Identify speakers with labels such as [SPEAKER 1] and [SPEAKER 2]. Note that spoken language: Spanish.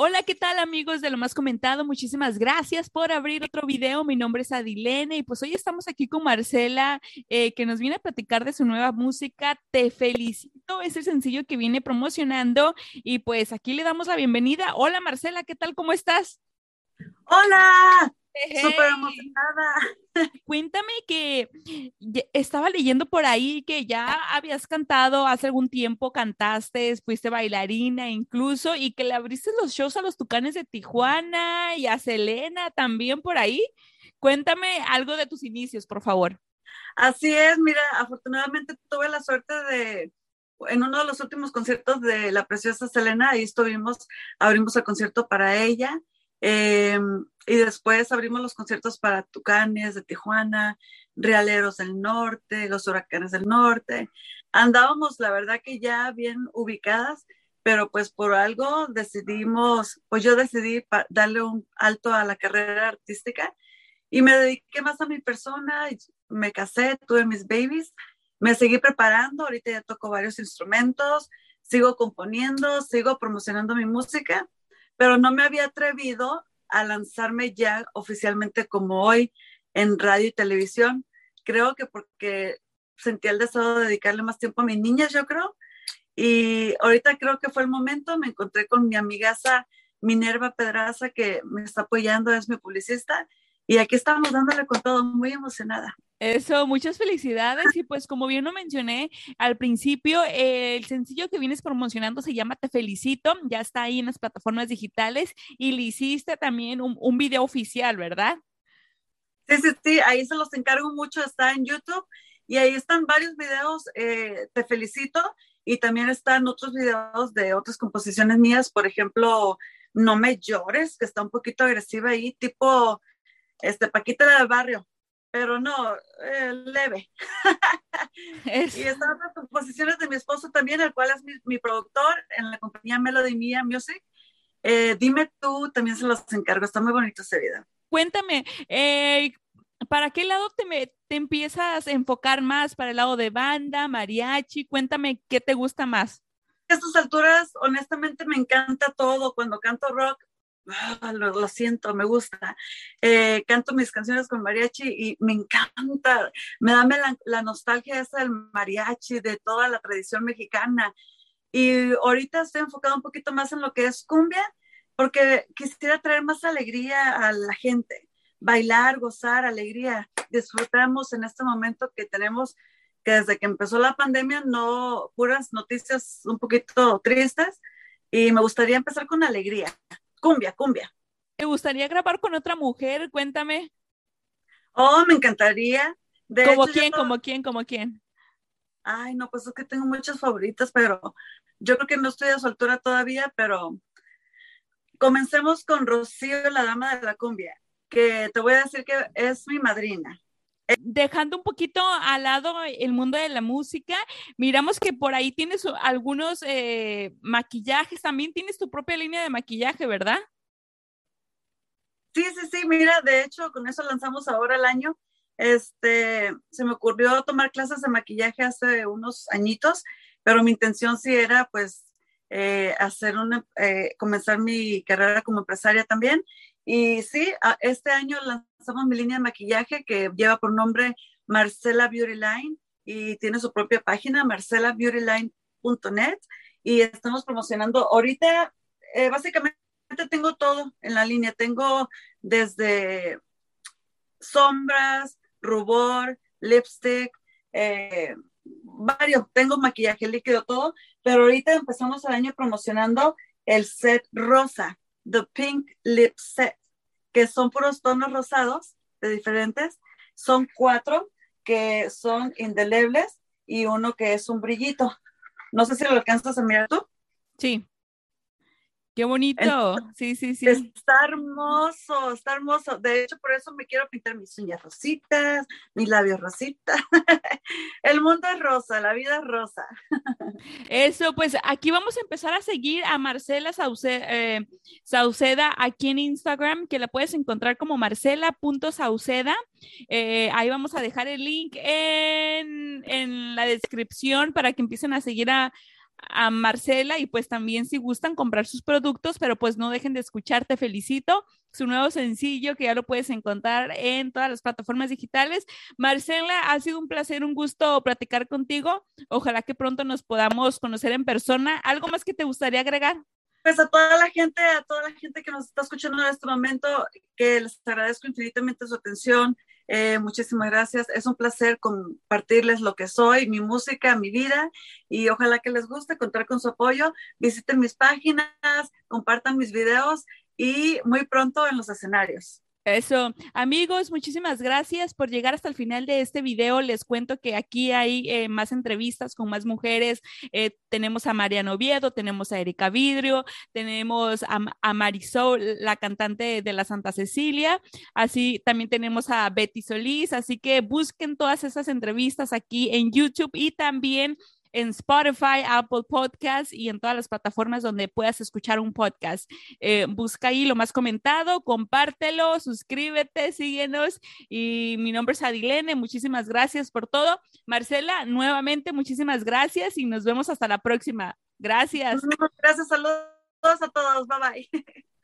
[SPEAKER 1] Hola, ¿qué tal amigos de lo más comentado? Muchísimas gracias por abrir otro video. Mi nombre es Adilene y pues hoy estamos aquí con Marcela eh, que nos viene a platicar de su nueva música. Te felicito, es el sencillo que viene promocionando y pues aquí le damos la bienvenida. Hola Marcela, ¿qué tal? ¿Cómo estás?
[SPEAKER 2] Hola, súper emocionada.
[SPEAKER 1] Cuéntame que estaba leyendo por ahí que ya habías cantado hace algún tiempo, cantaste, fuiste bailarina incluso, y que le abriste los shows a los Tucanes de Tijuana y a Selena también por ahí. Cuéntame algo de tus inicios, por favor.
[SPEAKER 2] Así es, mira, afortunadamente tuve la suerte de, en uno de los últimos conciertos de la preciosa Selena, ahí estuvimos, abrimos el concierto para ella Em, y después abrimos los conciertos para Tucanes de Tijuana, Realeros del Norte, los Huracanes del Norte. Andábamos, la verdad que ya bien ubicadas, pero pues por algo decidimos, pues yo decidí darle un alto a la carrera artística y me dediqué más a mi persona, me casé, tuve mis babies, me seguí preparando, ahorita ya toco varios instrumentos, sigo componiendo, sigo promocionando mi música pero no me había atrevido a lanzarme ya oficialmente como hoy en radio y televisión. Creo que porque sentía el deseo de dedicarle más tiempo a mis niñas, yo creo. Y ahorita creo que fue el momento, me encontré con mi amigaza Minerva Pedraza, que me está apoyando, es mi publicista, y aquí estamos dándole con todo, muy emocionada.
[SPEAKER 1] Eso, muchas felicidades. Y pues como bien lo mencioné al principio, el sencillo que vienes promocionando se llama Te Felicito, ya está ahí en las plataformas digitales y le hiciste también un, un video oficial, ¿verdad?
[SPEAKER 2] Sí, sí, sí, ahí se los encargo mucho, está en YouTube y ahí están varios videos, eh, Te Felicito, y también están otros videos de otras composiciones mías, por ejemplo, No me llores, que está un poquito agresiva ahí, tipo, este, Paquita del Barrio, pero no, eh, leve. Y están otras composiciones de mi esposo también, el cual es mi, productor en la compañía Melody Mia Music. Eh, dime tú, también se los encargo, está muy bonito ese video.
[SPEAKER 1] Cuéntame, eh, ¿para qué lado te, te empiezas a enfocar más? ¿Para el lado de banda, mariachi? Cuéntame, ¿qué te gusta más?
[SPEAKER 2] A estas alturas, honestamente, me encanta todo. Cuando canto rock, Ah, lo, siento, me gusta. Eh, canto mis canciones con mariachi y me encanta, me da la, la, nostalgia esa del mariachi, de toda la tradición mexicana. Y ahorita estoy enfocado un poquito más en lo que es cumbia, porque quisiera traer más alegría a la gente, bailar, gozar, alegría. Disfrutamos en este momento que tenemos, que desde que empezó la pandemia, no puras noticias un poquito tristes, y me gustaría empezar con alegría cumbia, cumbia.
[SPEAKER 1] ¿Te gustaría grabar con otra mujer? Cuéntame.
[SPEAKER 2] Oh, me encantaría.
[SPEAKER 1] ¿Como quién, como quién, como quién?
[SPEAKER 2] Ay, no, pues es que tengo muchas favoritas, pero yo creo que no estoy a su altura todavía, pero comencemos con Rocío, la dama de la cumbia, que te voy a decir que es mi madrina
[SPEAKER 1] dejando un poquito al lado el mundo de la música, miramos que por ahí tienes algunos eh, maquillajes, también tienes tu propia línea de maquillaje, ¿verdad?
[SPEAKER 2] Sí, sí, sí, mira, de hecho, con eso lanzamos ahora el año. Este, se me ocurrió tomar clases de maquillaje hace unos añitos, pero mi intención sí era, pues, eh, hacer una, eh, comenzar mi carrera como empresaria también. Y sí, este año lanzamos mi línea de maquillaje que lleva por nombre Marcela Beauty Line y tiene su propia página, marcelabeautyline.net. Y estamos promocionando ahorita, eh, básicamente tengo todo en la línea. Tengo desde sombras, rubor, lipstick, eh, varios. Tengo maquillaje líquido, todo. Pero ahorita empezamos el año promocionando el set rosa, The Pink Lip Set que son puros tonos rosados de diferentes. Son cuatro que son indelebles y uno que es un brillito. No sé si lo alcanzas a mirar tú.
[SPEAKER 1] Sí. Qué bonito. sí, sí, sí.
[SPEAKER 2] Está hermoso, está hermoso. De hecho, por eso me quiero pintar mis uñas rositas, mis labios rositas. El mundo es rosa, la vida es rosa.
[SPEAKER 1] Eso, pues aquí vamos a empezar a seguir a Marcela eh, Sauceda, aquí en Instagram, que la puedes encontrar como marcela.sauceda. Eh, ahí vamos a dejar el link en, en la descripción para que empiecen a seguir a a Marcela y pues también si gustan comprar sus productos, pero pues no dejen de escuchar, te felicito. Su nuevo sencillo que ya lo puedes encontrar en todas las plataformas digitales. Marcela, ha sido un placer, un gusto platicar contigo. Ojalá que pronto nos podamos conocer en persona. ¿Algo más que te gustaría agregar?
[SPEAKER 2] Pues a toda la gente, a toda la gente que nos está escuchando en este momento, que les agradezco infinitamente su atención. Eh, muchísimas gracias. Es un placer compartirles lo que soy, mi música, mi vida y ojalá que les guste contar con su apoyo. Visiten mis páginas, compartan mis videos y muy pronto en los escenarios.
[SPEAKER 1] Eso, amigos, muchísimas gracias por llegar hasta el final de este video. Les cuento que aquí hay eh, más entrevistas con más mujeres. Eh, tenemos a Mariano Oviedo, tenemos a Erika Vidrio, tenemos a, a, Marisol, la cantante de la Santa Cecilia. Así también tenemos a Betty Solís. Así que busquen todas esas entrevistas aquí en YouTube y también en Spotify, Apple Podcasts y en todas las plataformas donde puedas escuchar un podcast. Eh, busca ahí lo más comentado, compártelo, suscríbete, síguenos. Y mi nombre es Adilene, muchísimas gracias por todo. Marcela, nuevamente muchísimas gracias y nos vemos hasta la próxima. Gracias.
[SPEAKER 2] Gracias, saludos a todos, bye bye.